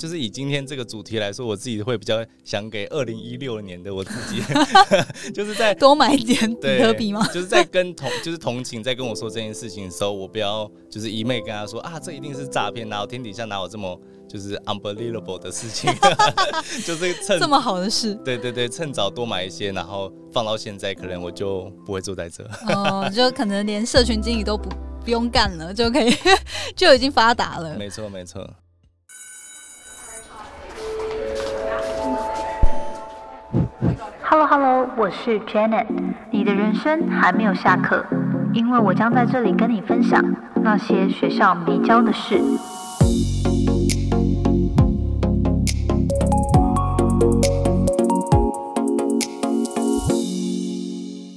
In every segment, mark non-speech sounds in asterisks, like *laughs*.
就是以今天这个主题来说，我自己会比较想给二零一六年的我自己 *laughs* *laughs* 就是在多买一点比特币吗？就是在跟同就是同情在跟我说这件事情的时候，我不要就是一昧跟他说啊，这一定是诈骗，哪有天底下哪有这么就是 unbelievable 的事情，*laughs* 就是趁这么好的事，对对对，趁早多买一些，然后放到现在，可能我就不会坐在这。哦，就可能连社群经理都不不用干了，就可以就已经发达了。没错没错。Hello Hello，我是 Janet。你的人生还没有下课，因为我将在这里跟你分享那些学校没教的事。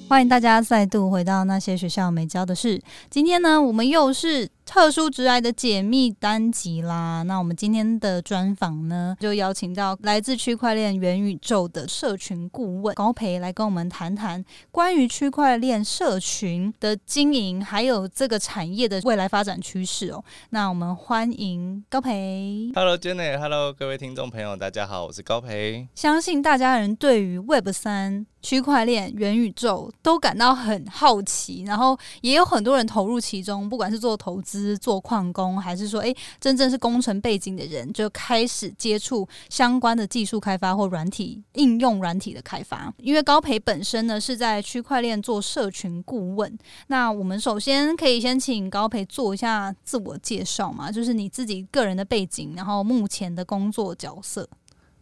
欢迎大家再度回到那些学校没教的事。今天呢，我们又是。特殊直癌的解密单集啦，那我们今天的专访呢，就邀请到来自区块链元宇宙的社群顾问高培来跟我们谈谈关于区块链社群的经营，还有这个产业的未来发展趋势哦。那我们欢迎高培。Hello Jenny，Hello 各位听众朋友，大家好，我是高培。相信大家人对于 Web 三、区块链、元宇宙都感到很好奇，然后也有很多人投入其中，不管是做投资。资做矿工，还是说，哎，真正是工程背景的人，就开始接触相关的技术开发或软体应用软体的开发。因为高培本身呢是在区块链做社群顾问。那我们首先可以先请高培做一下自我介绍嘛，就是你自己个人的背景，然后目前的工作角色。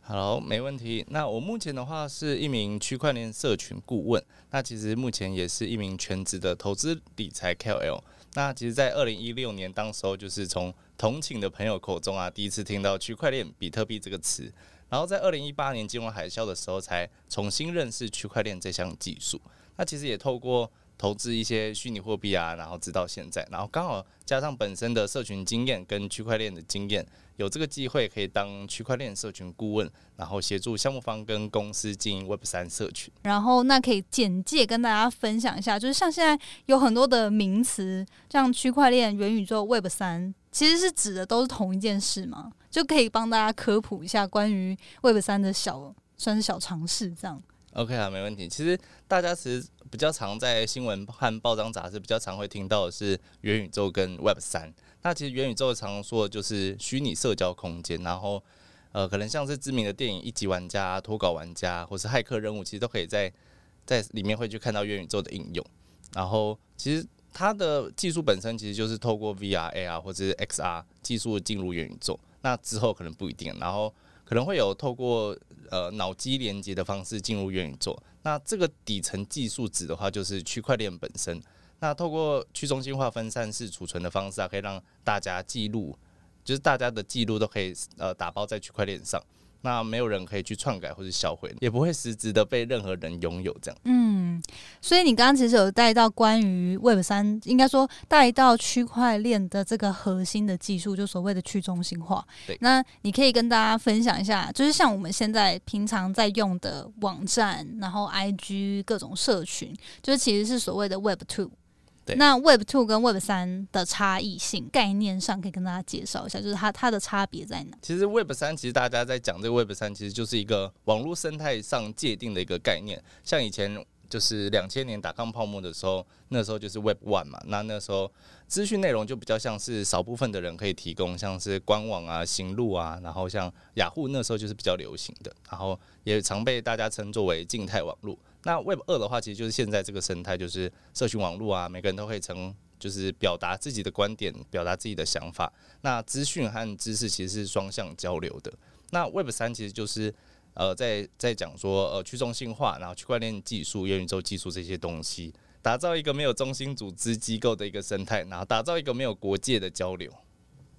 好，没问题。那我目前的话是一名区块链社群顾问，那其实目前也是一名全职的投资理财 kl。那其实，在二零一六年，当时候就是从同寝的朋友口中啊，第一次听到区块链、比特币这个词。然后在二零一八年金融海啸的时候，才重新认识区块链这项技术。那其实也透过投资一些虚拟货币啊，然后直到现在，然后刚好加上本身的社群经验跟区块链的经验。有这个机会可以当区块链社群顾问，然后协助项目方跟公司经营 Web 三社群。然后那可以简介跟大家分享一下，就是像现在有很多的名词，像区块链、元宇宙、Web 三，其实是指的都是同一件事吗？就可以帮大家科普一下关于 Web 三的小算是小尝试这样。OK 啊，没问题。其实大家其实比较常在新闻和报章杂志比较常会听到的是元宇宙跟 Web 三。那其实元宇宙常说的就是虚拟社交空间，然后呃，可能像是知名的电影《一级玩家》、脱稿玩家，或是骇客任务，其实都可以在在里面会去看到元宇宙的应用。然后其实它的技术本身其实就是透过 VR、AR 或者是 XR 技术进入元宇宙。那之后可能不一定，然后可能会有透过呃脑机连接的方式进入元宇宙。那这个底层技术指的话，就是区块链本身。那透过去中心化分散式储存的方式啊，可以让大家记录，就是大家的记录都可以呃打包在区块链上，那没有人可以去篡改或者销毁，也不会实质的被任何人拥有这样。嗯，所以你刚刚其实有带到关于 Web 三，应该说带到区块链的这个核心的技术，就所谓的去中心化。对，那你可以跟大家分享一下，就是像我们现在平常在用的网站，然后 IG 各种社群，就是其实是所谓的 Web Two。那 Web Two 跟 Web 三的差异性概念上，可以跟大家介绍一下，就是它它的差别在哪？其实 Web 三其实大家在讲这个 Web 三，其实就是一个网络生态上界定的一个概念。像以前就是两千年打抗泡沫的时候，那时候就是 Web One 嘛，那那时候资讯内容就比较像是少部分的人可以提供，像是官网啊、行路啊，然后像雅虎那时候就是比较流行的，然后也常被大家称作为静态网络。那 Web 二的话，其实就是现在这个生态，就是社群网络啊，每个人都可以成，就是表达自己的观点，表达自己的想法。那资讯和知识其实是双向交流的。那 Web 三其实就是呃，在在讲说呃去中心化，然后区块链技术、元宇宙技术这些东西，打造一个没有中心组织机构的一个生态，然后打造一个没有国界的交流。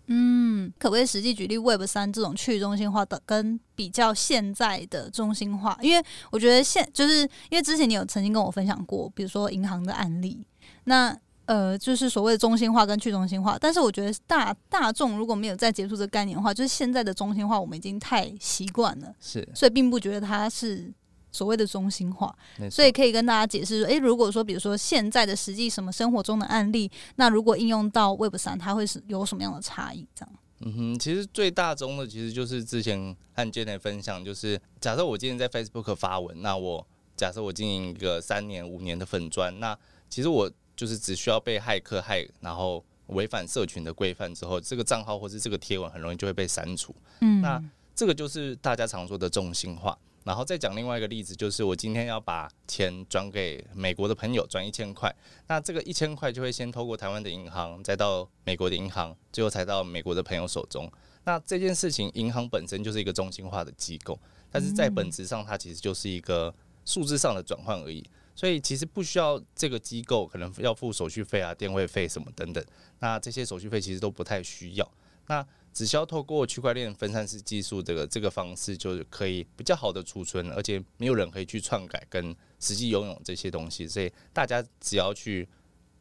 嗯，可不可以实际举例 Web 三这种去中心化的跟比较现在的中心化？因为我觉得现就是因为之前你有曾经跟我分享过，比如说银行的案例，那呃就是所谓的中心化跟去中心化。但是我觉得大大众如果没有再接触这个概念的话，就是现在的中心化我们已经太习惯了，是，所以并不觉得它是。所谓的中心化，所以可以跟大家解释说，诶，如果说比如说现在的实际什么生活中的案例，那如果应用到 Web 三，它会是有什么样的差异？这样。嗯哼，其实最大宗的其实就是之前和 Jenny 分享，就是假设我今天在 Facebook 发文，那我假设我经营一个三年、五年的粉砖，那其实我就是只需要被骇客害，然后违反社群的规范之后，这个账号或是这个贴文很容易就会被删除。嗯，那这个就是大家常说的中心化。然后再讲另外一个例子，就是我今天要把钱转给美国的朋友，转一千块，那这个一千块就会先透过台湾的银行，再到美国的银行，最后才到美国的朋友手中。那这件事情，银行本身就是一个中心化的机构，但是在本质上，它其实就是一个数字上的转换而已。所以其实不需要这个机构可能要付手续费啊、电话费什么等等，那这些手续费其实都不太需要。那只需要透过区块链分散式技术这个这个方式，就是可以比较好的储存，而且没有人可以去篡改跟实际拥有这些东西，所以大家只要去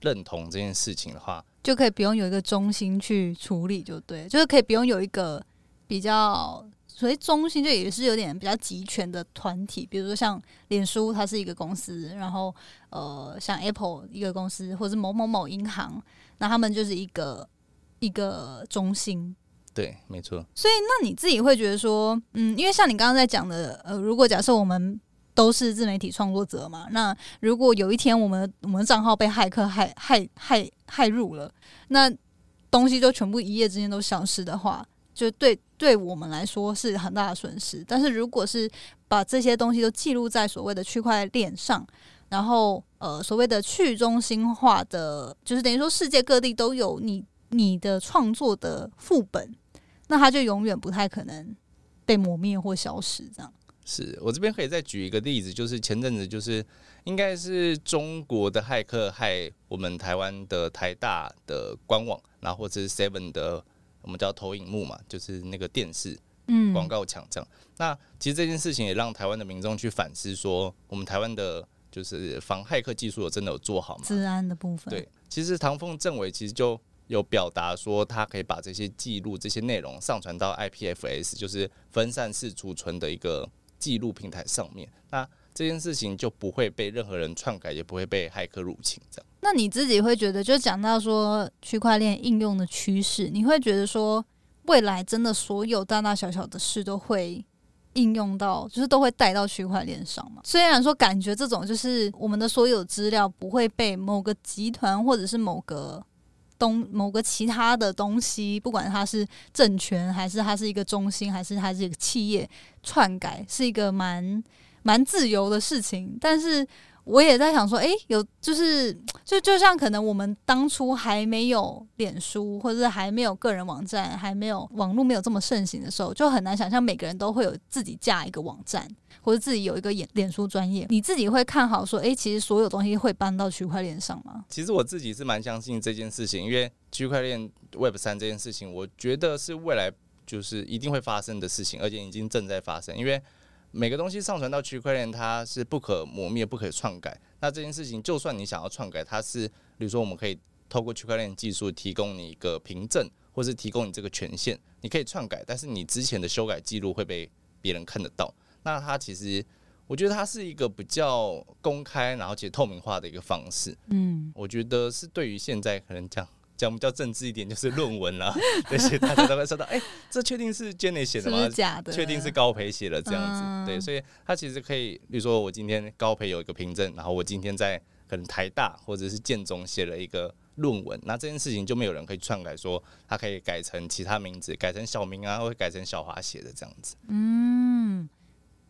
认同这件事情的话，就可以不用有一个中心去处理，就对，就是可以不用有一个比较所谓中心，就也是有点比较集权的团体，比如说像脸书，它是一个公司，然后呃，像 Apple 一个公司，或者是某某某银行，那他们就是一个一个中心。对，没错。所以，那你自己会觉得说，嗯，因为像你刚刚在讲的，呃，如果假设我们都是自媒体创作者嘛，那如果有一天我们我们账号被骇客害害害害入了，那东西就全部一夜之间都消失的话，就对对我们来说是很大的损失。但是如果是把这些东西都记录在所谓的区块链上，然后呃，所谓的去中心化的，就是等于说世界各地都有你你的创作的副本。那它就永远不太可能被磨灭或消失，这样。是我这边可以再举一个例子，就是前阵子就是应该是中国的骇客害我们台湾的台大的官网，然后或者是 Seven 的我们叫投影幕嘛，就是那个电视嗯广告墙这样。那其实这件事情也让台湾的民众去反思，说我们台湾的就是防骇客技术有真的有做好吗？治安的部分。对，其实唐凤政委其实就。有表达说，他可以把这些记录、这些内容上传到 IPFS，就是分散式储存的一个记录平台上面。那这件事情就不会被任何人篡改，也不会被骇客入侵。这样，那你自己会觉得，就讲到说区块链应用的趋势，你会觉得说，未来真的所有大大小小的事都会应用到，就是都会带到区块链上吗？虽然说感觉这种就是我们的所有资料不会被某个集团或者是某个。东某个其他的东西，不管它是政权，还是它是一个中心，还是它是一个企业，篡改是一个蛮蛮自由的事情，但是。我也在想说，诶，有就是就就像可能我们当初还没有脸书，或者是还没有个人网站，还没有网络没有这么盛行的时候，就很难想象每个人都会有自己架一个网站，或者自己有一个脸脸书专业。你自己会看好说，诶，其实所有东西会搬到区块链上吗？其实我自己是蛮相信这件事情，因为区块链 Web 三这件事情，我觉得是未来就是一定会发生的事情，而且已经正在发生，因为。每个东西上传到区块链，它是不可磨灭、不可篡改。那这件事情，就算你想要篡改，它是，比如说，我们可以透过区块链技术提供你一个凭证，或是提供你这个权限，你可以篡改，但是你之前的修改记录会被别人看得到。那它其实，我觉得它是一个比较公开，然后且透明化的一个方式。嗯，我觉得是对于现在可能讲。讲比较政治一点，就是论文啦，*laughs* 这些大家都会说到，哎，这确定是 Jenny 写的吗？假的？确定是高培写的这样子，对，所以他其实可以，比如说我今天高培有一个凭证，然后我今天在可能台大或者是建中写了一个论文，那这件事情就没有人可以篡改，说他可以改成其他名字，改成小明啊，或改成小华写的这样子。嗯。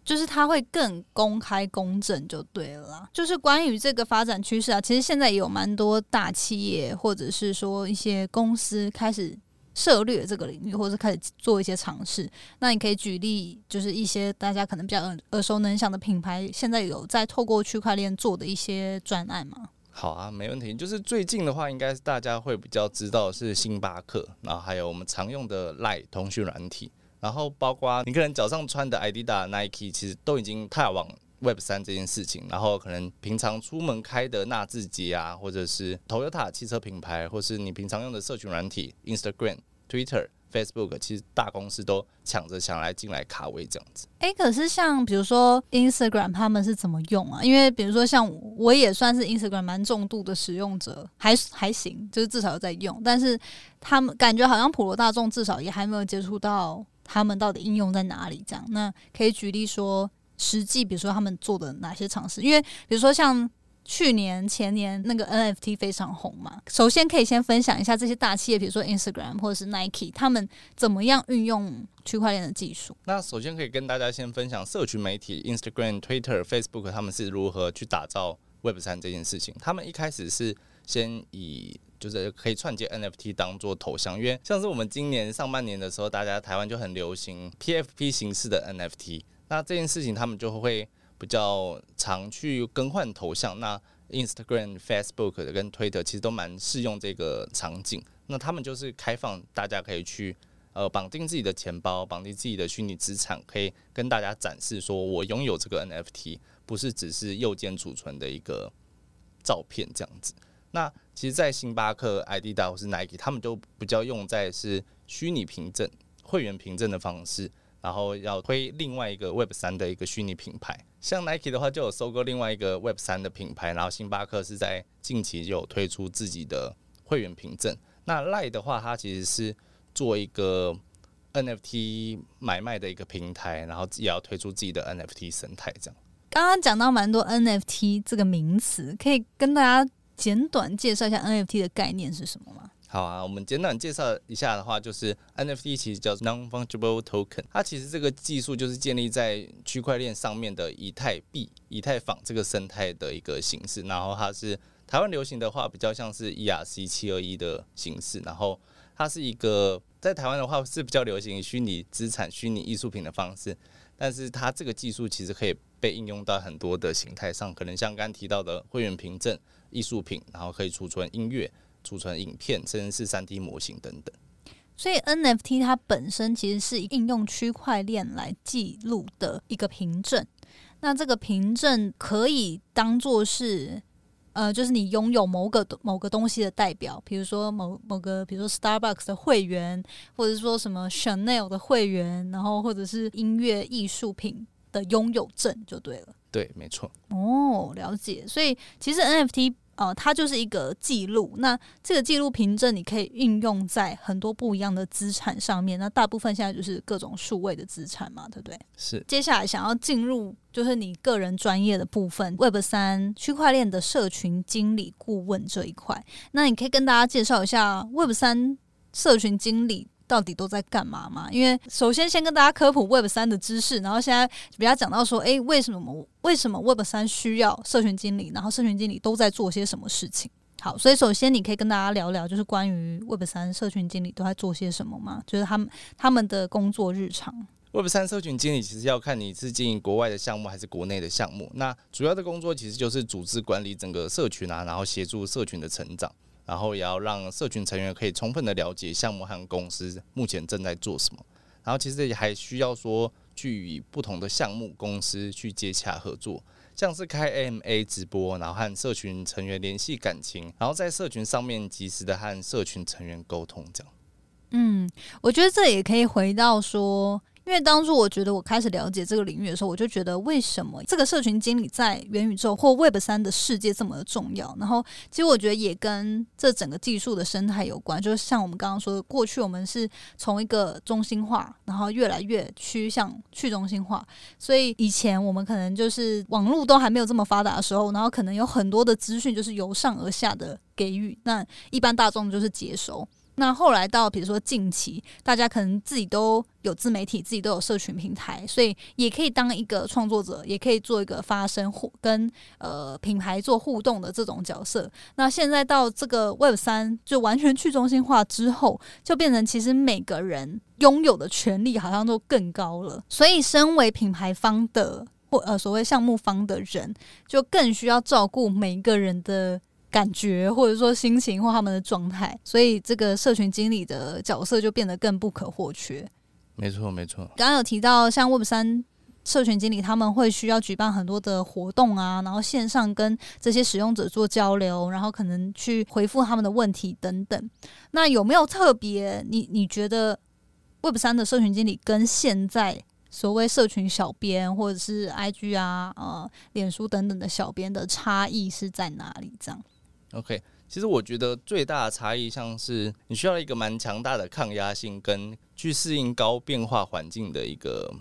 就是它会更公开公正就对了。就是关于这个发展趋势啊，其实现在也有蛮多大企业或者是说一些公司开始涉猎这个领域，或者开始做一些尝试。那你可以举例，就是一些大家可能比较耳耳熟能详的品牌，现在有在透过区块链做的一些专案吗？好啊，没问题。就是最近的话，应该是大家会比较知道是星巴克，然后还有我们常用的赖通讯软体。然后包括你可能脚上穿的 Adidas、Nike，其实都已经踏往 Web 三这件事情。然后可能平常出门开的纳智捷啊，或者是 Toyota 汽车品牌，或是你平常用的社群软体 Instagram、Twitter，Facebook，其实大公司都抢着想来进来卡位这样子。哎，可是像比如说 Instagram 他们是怎么用啊？因为比如说像我也算是 Instagram 蛮重度的使用者，还还行，就是至少在用。但是他们感觉好像普罗大众至少也还没有接触到他们到底应用在哪里这样。那可以举例说，实际比如说他们做的哪些尝试？因为比如说像。去年前年那个 NFT 非常红嘛，首先可以先分享一下这些大企业，比如说 Instagram 或者是 Nike，他们怎么样运用区块链的技术？那首先可以跟大家先分享社群媒体 Instagram、Twitter、Facebook 他们是如何去打造 Web 三这件事情。他们一开始是先以就是可以串接 NFT 当做头像，因为像是我们今年上半年的时候，大家台湾就很流行 PFP 形式的 NFT，那这件事情他们就会。比较常去更换头像，那 Instagram、Facebook 跟 Twitter 其实都蛮适用这个场景。那他们就是开放，大家可以去呃绑定自己的钱包，绑定自己的虚拟资产，可以跟大家展示说我拥有这个 NFT，不是只是右键储存的一个照片这样子。那其实，在星巴克、Adidas 或是 Nike，他们都比较用在是虚拟凭证、会员凭证的方式。然后要推另外一个 Web 三的一个虚拟品牌，像 Nike 的话就有收购另外一个 Web 三的品牌，然后星巴克是在近期就有推出自己的会员凭证。那 Lie 的话，它其实是做一个 NFT 买卖的一个平台，然后也要推出自己的 NFT 生态。这样，刚刚讲到蛮多 NFT 这个名词，可以跟大家简短介绍一下 NFT 的概念是什么吗？好啊，我们简短介绍一下的话，就是 NFT 其实叫 Non-Fungible Token，它其实这个技术就是建立在区块链上面的以太币、以太坊这个生态的一个形式。然后它是台湾流行的话，比较像是 ERC 七二一的形式。然后它是一个在台湾的话是比较流行虚拟资产、虚拟艺术品的方式。但是它这个技术其实可以被应用到很多的形态上，可能像刚提到的会员凭证、艺术品，然后可以储存音乐。储存影片，甚至是三 D 模型等等。所以 NFT 它本身其实是应用区块链来记录的一个凭证。那这个凭证可以当做是，呃，就是你拥有某个某个东西的代表，比如说某某个，比如说 Starbucks 的会员，或者说什么 Chanel 的会员，然后或者是音乐艺术品的拥有证，就对了。对，没错。哦，了解。所以其实 NFT。呃，它就是一个记录。那这个记录凭证，你可以运用在很多不一样的资产上面。那大部分现在就是各种数位的资产嘛，对不对？是。接下来想要进入就是你个人专业的部分，Web 三区块链的社群经理顾问这一块。那你可以跟大家介绍一下 Web 三社群经理。到底都在干嘛嘛？因为首先先跟大家科普 Web 三的知识，然后现在比较讲到说，诶，为什么为什么 Web 三需要社群经理？然后社群经理都在做些什么事情？好，所以首先你可以跟大家聊聊，就是关于 Web 三社群经理都在做些什么吗？就是他们他们的工作日常。Web 三社群经理其实要看你是经营国外的项目还是国内的项目。那主要的工作其实就是组织管理整个社群啊，然后协助社群的成长。然后也要让社群成员可以充分的了解项目和公司目前正在做什么。然后其实也还需要说去与不同的项目公司去接洽合作，像是开 AMA 直播，然后和社群成员联系感情，然后在社群上面及时的和社群成员沟通，这样。嗯，我觉得这也可以回到说。因为当初我觉得我开始了解这个领域的时候，我就觉得为什么这个社群经理在元宇宙或 Web 三的世界这么重要？然后其实我觉得也跟这整个技术的生态有关。就是像我们刚刚说的，过去我们是从一个中心化，然后越来越趋向去中心化。所以以前我们可能就是网络都还没有这么发达的时候，然后可能有很多的资讯就是由上而下的给予，那一般大众就是接收。那后来到比如说近期，大家可能自己都有自媒体，自己都有社群平台，所以也可以当一个创作者，也可以做一个发声互跟呃品牌做互动的这种角色。那现在到这个 Web 三就完全去中心化之后，就变成其实每个人拥有的权利好像都更高了。所以身为品牌方的或呃所谓项目方的人，就更需要照顾每一个人的。感觉或者说心情或他们的状态，所以这个社群经理的角色就变得更不可或缺。没错，没错。刚刚有提到，像 Web 三社群经理，他们会需要举办很多的活动啊，然后线上跟这些使用者做交流，然后可能去回复他们的问题等等。那有没有特别你你觉得 Web 三的社群经理跟现在所谓社群小编或者是 IG 啊、呃、脸书等等的小编的差异是在哪里？这样 OK，其实我觉得最大的差异像是你需要一个蛮强大的抗压性跟去适应高变化环境的一个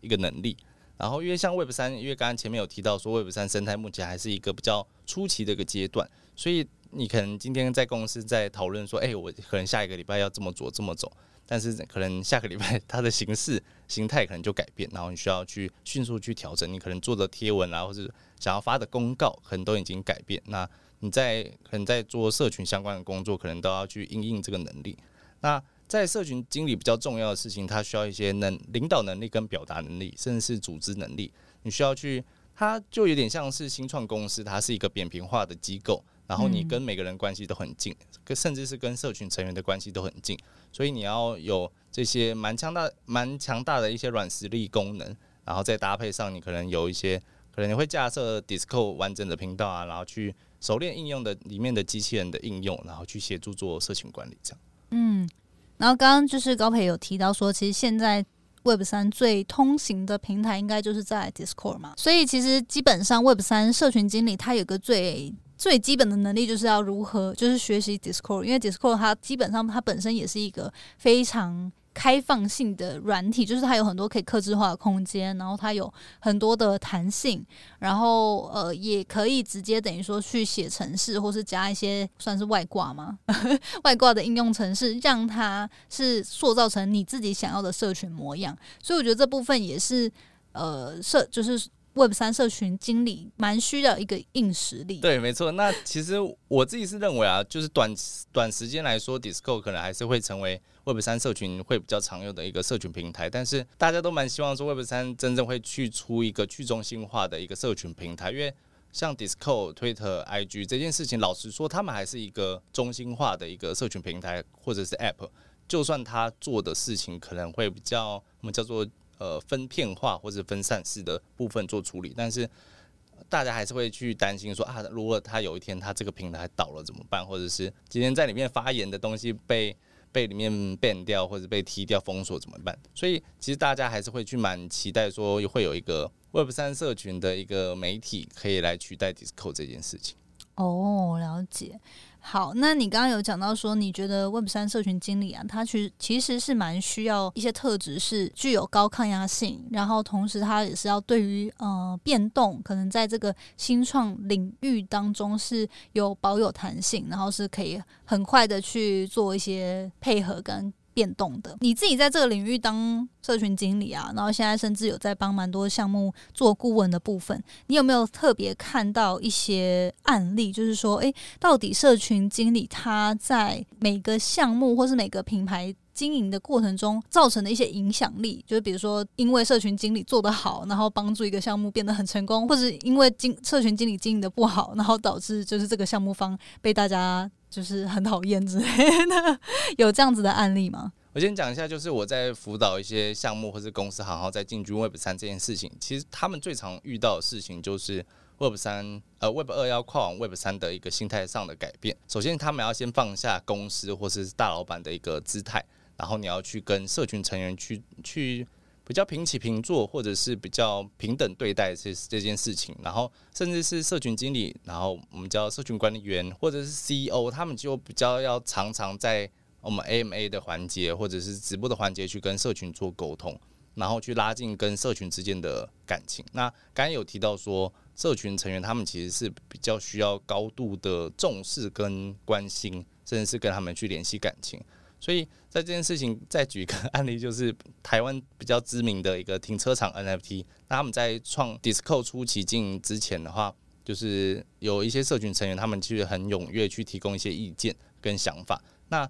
一个能力。然后因为像 Web 三，因为刚刚前面有提到说 Web 三生态目前还是一个比较初期的一个阶段，所以你可能今天在公司在讨论说，哎，我可能下一个礼拜要这么做这么走，但是可能下个礼拜它的形式形态可能就改变，然后你需要去迅速去调整，你可能做的贴文啊，或者想要发的公告，可能都已经改变。那你在可能在做社群相关的工作，可能都要去应应这个能力。那在社群经理比较重要的事情，他需要一些能领导能力跟表达能力，甚至是组织能力。你需要去，它就有点像是新创公司，它是一个扁平化的机构，然后你跟每个人关系都很近，跟甚至是跟社群成员的关系都很近，所以你要有这些蛮强大、蛮强大的一些软实力功能，然后再搭配上你可能有一些，可能你会架设 d i s c o 完整的频道啊，然后去熟练应用的里面的机器人的应用，然后去协助做社群管理这样。嗯。然后刚刚就是高培有提到说，其实现在 Web 三最通行的平台应该就是在 Discord 嘛，所以其实基本上 Web 三社群经理他有个最最基本的能力，就是要如何就是学习 Discord，因为 Discord 它基本上它本身也是一个非常。开放性的软体，就是它有很多可以克制化的空间，然后它有很多的弹性，然后呃，也可以直接等于说去写程式，或是加一些算是外挂吗？*laughs* 外挂的应用程式，让它是塑造成你自己想要的社群模样。所以我觉得这部分也是呃社就是。Web 三社群经理蛮需要一个硬实力。对，没错。那其实我自己是认为啊，就是短短时间来说 d i s c o 可能还是会成为 Web 三社群会比较常用的一个社群平台。但是大家都蛮希望说，Web 三真正会去出一个去中心化的一个社群平台。因为像 d i s c o、Twitter、IG 这件事情，老实说，他们还是一个中心化的一个社群平台或者是 App。就算他做的事情可能会比较我们叫做。呃，分片化或者分散式的部分做处理，但是大家还是会去担心说啊，如果他有一天他这个平台倒了怎么办？或者是今天在里面发言的东西被被里面 ban 掉或者被踢掉封锁怎么办？所以其实大家还是会去蛮期待说会有一个 Web 三社群的一个媒体可以来取代 d i s c o 这件事情。哦，了解。好，那你刚刚有讲到说，你觉得 Web 三社群经理啊，他其实其实是蛮需要一些特质，是具有高抗压性，然后同时他也是要对于呃变动，可能在这个新创领域当中是有保有弹性，然后是可以很快的去做一些配合跟。变动的，你自己在这个领域当社群经理啊，然后现在甚至有在帮蛮多项目做顾问的部分，你有没有特别看到一些案例？就是说，诶，到底社群经理他在每个项目或是每个品牌经营的过程中造成的一些影响力，就是比如说，因为社群经理做得好，然后帮助一个项目变得很成功，或者因为经社群经理经营的不好，然后导致就是这个项目方被大家。就是很讨厌之类的，*laughs* 有这样子的案例吗？我先讲一下，就是我在辅导一些项目或是公司行号在进军 Web 三这件事情，其实他们最常遇到的事情就是 Web 三呃 Web 二要跨往 Web 三的一个心态上的改变。首先，他们要先放下公司或是大老板的一个姿态，然后你要去跟社群成员去去。比较平起平坐，或者是比较平等对待这这件事情，然后甚至是社群经理，然后我们叫社群管理员，或者是 CEO，他们就比较要常常在我们 AMA 的环节，或者是直播的环节去跟社群做沟通，然后去拉近跟社群之间的感情。那刚刚有提到说，社群成员他们其实是比较需要高度的重视跟关心，甚至是跟他们去联系感情。所以在这件事情，再举一个案例，就是台湾比较知名的一个停车场 NFT。那他们在创 Disco 初期经营之前的话，就是有一些社群成员，他们其实很踊跃去提供一些意见跟想法。那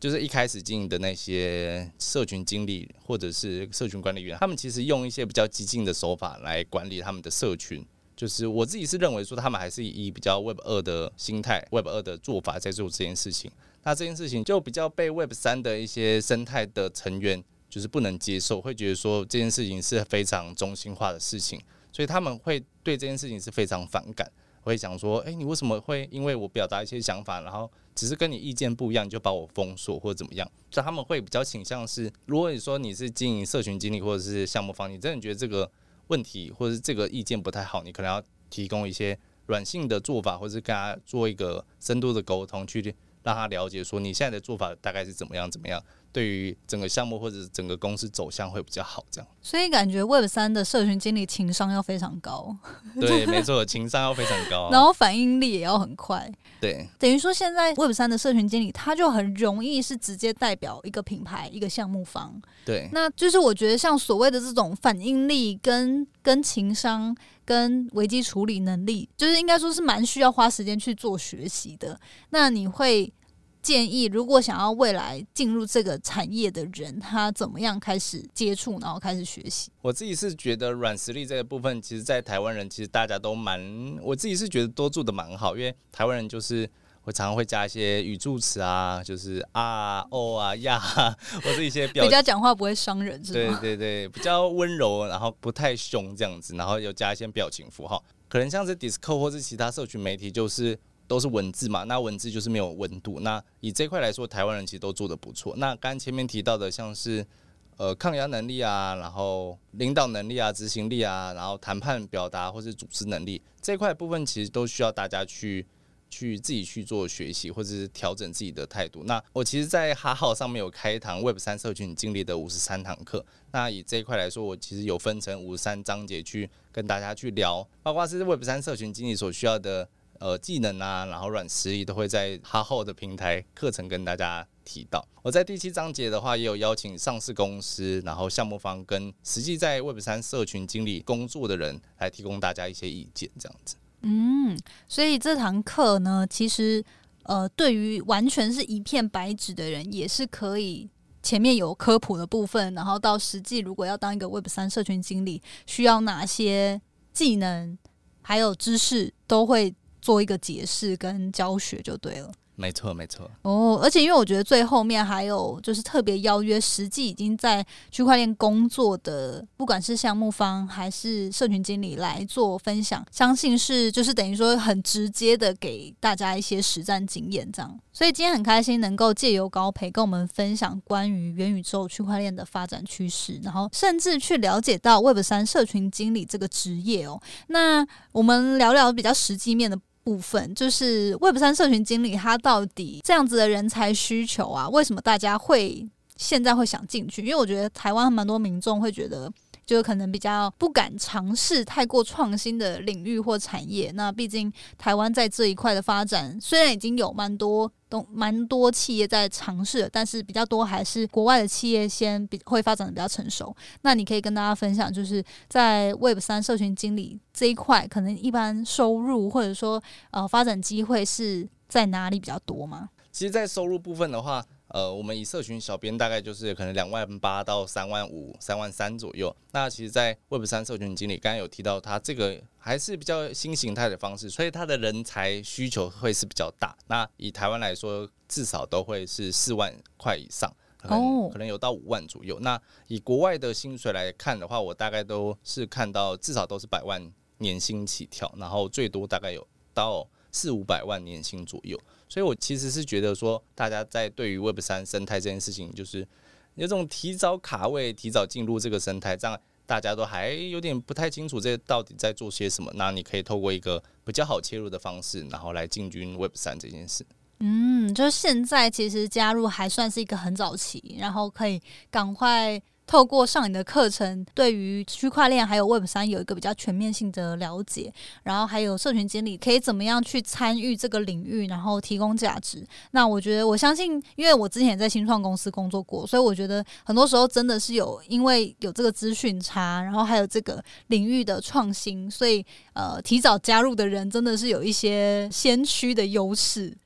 就是一开始经营的那些社群经理或者是社群管理员，他们其实用一些比较激进的手法来管理他们的社群。就是我自己是认为说，他们还是以比较 Web 二的心态、Web 二的做法在做这件事情。那这件事情就比较被 Web 三的一些生态的成员就是不能接受，会觉得说这件事情是非常中心化的事情，所以他们会对这件事情是非常反感。会想说，哎、你为什么会因为我表达一些想法，然后只是跟你意见不一样，就把我封锁或怎么样？所以他们会比较倾向是，如果你说你是经营社群经理或者是项目方，你真的觉得这个问题或者是这个意见不太好，你可能要提供一些软性的做法，或者是跟他做一个深度的沟通，去让他了解说你现在的做法大概是怎么样怎么样，对于整个项目或者是整个公司走向会比较好。这样所以感觉 Web 三的社群经理情商要非常高，*laughs* 对，没错，情商要非常高。*laughs* 然后反应力也要很快。对，等于说，现在 Web 三的社群经理，他就很容易是直接代表一个品牌、一个项目方。对，那就是我觉得，像所谓的这种反应力、跟跟情商、跟危机处理能力，就是应该说是蛮需要花时间去做学习的。那你会建议，如果想要未来进入这个产业的人，他怎么样开始接触，然后开始学习？我自己是觉得软实力这个部分，其实，在台湾人其实大家都蛮，我自己是觉得都做的蛮好，因为台湾人就是。我常常会加一些语助词啊，就是啊、哦啊、呀啊，或者一些表比较讲话不会伤人，是对吗？对对，比较温柔，然后不太凶这样子，然后有加一些表情符号，可能像是 Discord 或是其他社群媒体，就是都是文字嘛，那文字就是没有温度。那以这块来说，台湾人其实都做的不错。那刚前面提到的，像是呃抗压能力啊，然后领导能力啊、执行力啊，然后谈判表达或是组织能力这块部分，其实都需要大家去。去自己去做学习，或者是调整自己的态度。那我其实，在哈号上面有开一堂 Web 三社群经理的五十三堂课。那以这一块来说，我其实有分成五十三章节去跟大家去聊，包括是 Web 三社群经理所需要的呃技能啊，然后软实力都会在哈后的平台课程跟大家提到。我在第七章节的话，也有邀请上市公司，然后项目方跟实际在 Web 三社群经理工作的人来提供大家一些意见，这样子。嗯，所以这堂课呢，其实呃，对于完全是一片白纸的人，也是可以前面有科普的部分，然后到实际如果要当一个 Web 三社群经理，需要哪些技能还有知识，都会做一个解释跟教学就对了。没错，没错。哦，而且因为我觉得最后面还有就是特别邀约实际已经在区块链工作的，不管是项目方还是社群经理来做分享，相信是就是等于说很直接的给大家一些实战经验这样。所以今天很开心能够借由高培跟我们分享关于元宇宙区块链的发展趋势，然后甚至去了解到 Web 三社群经理这个职业哦。那我们聊聊比较实际面的。部分就是 Web 三社群经理，他到底这样子的人才需求啊？为什么大家会现在会想进去？因为我觉得台湾蛮多民众会觉得，就可能比较不敢尝试太过创新的领域或产业。那毕竟台湾在这一块的发展，虽然已经有蛮多都蛮多企业在尝试，但是比较多还是国外的企业先比会发展的比较成熟。那你可以跟大家分享，就是在 Web 三社群经理这一块，可能一般收入或者说呃发展机会是在哪里比较多吗？其实，在收入部分的话，呃，我们以社群小编大概就是可能两万八到三万五、三万三左右。那其实，在 Web 三社群经理刚刚有提到，他这个还是比较新形态的方式，所以他的人才需求会是比较大。那以台湾来说，至少都会是四万块以上。可能、哦可能有到五万左右。那以国外的薪水来看的话，我大概都是看到至少都是百万年薪起跳，然后最多大概有到四五百万年薪左右。所以我其实是觉得说，大家在对于 Web 三生态这件事情，就是有种提早卡位、提早进入这个生态，这样大家都还有点不太清楚这到底在做些什么。那你可以透过一个比较好切入的方式，然后来进军 Web 三这件事。嗯，就是现在其实加入还算是一个很早期，然后可以赶快透过上你的课程，对于区块链还有 Web 三有一个比较全面性的了解，然后还有社群经理可以怎么样去参与这个领域，然后提供价值。那我觉得我相信，因为我之前也在新创公司工作过，所以我觉得很多时候真的是有因为有这个资讯差，然后还有这个领域的创新，所以呃提早加入的人真的是有一些先驱的优势。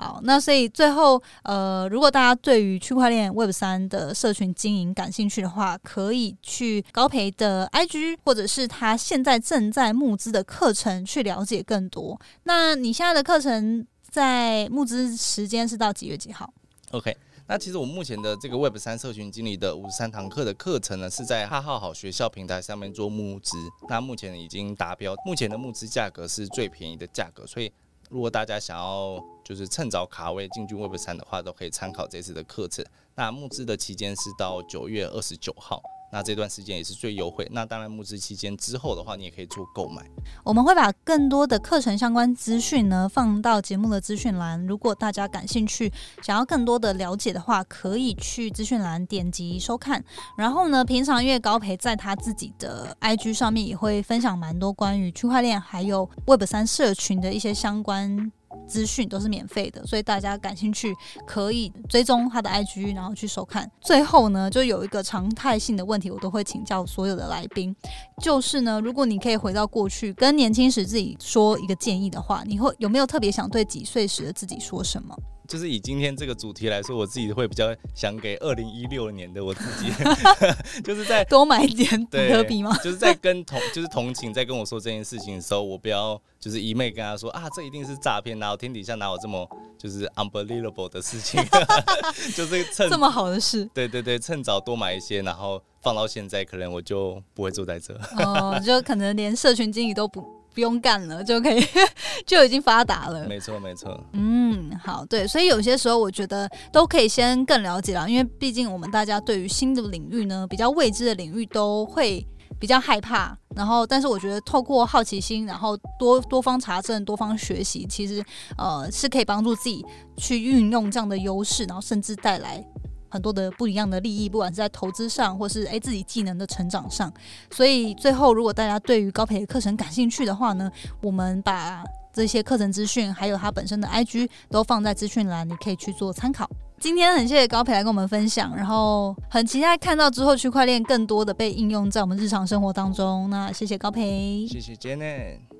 好，那所以最后，呃，如果大家对于区块链 Web 三的社群经营感兴趣的话，可以去高培的 IG 或者是他现在正在募资的课程去了解更多。那你现在的课程在募资时间是到几月几号？OK，那其实我目前的这个 Web 三社群经理的五十三堂课的课程呢，是在哈浩好学校平台上面做募资。那目前已经达标，目前的募资价格是最便宜的价格，所以如果大家想要就是趁早卡位进军 Web 三的话，都可以参考这次的课程。那募资的期间是到九月二十九号。那这段时间也是最优惠。那当然，募资期间之后的话，你也可以做购买。我们会把更多的课程相关资讯呢放到节目的资讯栏。如果大家感兴趣，想要更多的了解的话，可以去资讯栏点击收看。然后呢，平常因为高培在他自己的 IG 上面也会分享蛮多关于区块链还有 Web 三社群的一些相关。资讯都是免费的，所以大家感兴趣可以追踪他的 IG，然后去收看。最后呢，就有一个常态性的问题，我都会请教所有的来宾，就是呢，如果你可以回到过去，跟年轻时自己说一个建议的话，你会有没有特别想对几岁时的自己说什么？就是以今天这个主题来说，我自己会比较想给二零一六年的我自己，*laughs* 就是在多买一点比特币吗？就是在跟同就是同情在跟我说这件事情的时候，我不要就是一昧跟他说啊，这一定是诈骗，哪有天底下哪有这么就是 unbelievable 的事情，*laughs* 就是趁这么好的事，对对对，趁早多买一些，然后放到现在，可能我就不会坐在这。哦，就可能连社群经理都不。不用干了就可以，*laughs* 就已经发达了。没错，没错。嗯，好，对，所以有些时候我觉得都可以先更了解了，因为毕竟我们大家对于新的领域呢，比较未知的领域都会比较害怕。然后，但是我觉得透过好奇心，然后多多方查证、多方学习，其实呃是可以帮助自己去运用这样的优势，然后甚至带来。很多的不一样的利益，不管是在投资上，或是诶自己技能的成长上。所以最后，如果大家对于高培的课程感兴趣的话呢，我们把这些课程资讯，还有它本身的 IG 都放在资讯栏，你可以去做参考。今天很谢谢高培来跟我们分享，然后很期待看到之后区块链更多的被应用在我们日常生活当中。那谢谢高培，谢谢 Janet。